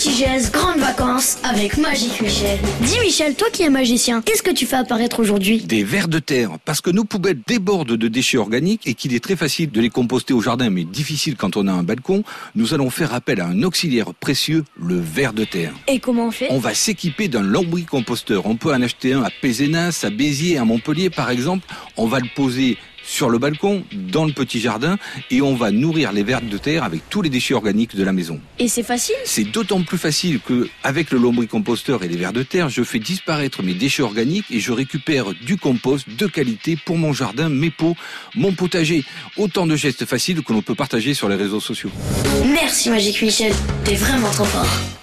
Petit geste, grandes vacances avec Magique Michel. Dis Michel, toi qui es magicien, qu'est-ce que tu fais apparaître aujourd'hui? Des vers de terre, parce que nos poubelles débordent de déchets organiques et qu'il est très facile de les composter au jardin, mais difficile quand on a un balcon, nous allons faire appel à un auxiliaire précieux, le ver de terre. Et comment on fait? On va s'équiper d'un lombricomposteur. On peut en acheter un à Pézenas, à Béziers, à Montpellier par exemple. On va le poser sur le balcon, dans le petit jardin, et on va nourrir les vers de terre avec tous les déchets organiques de la maison. Et c'est facile C'est d'autant plus facile que, avec le lombricomposteur et les vers de terre, je fais disparaître mes déchets organiques et je récupère du compost de qualité pour mon jardin, mes pots, mon potager. Autant de gestes faciles que l'on peut partager sur les réseaux sociaux. Merci Magique Michel, t'es vraiment trop fort.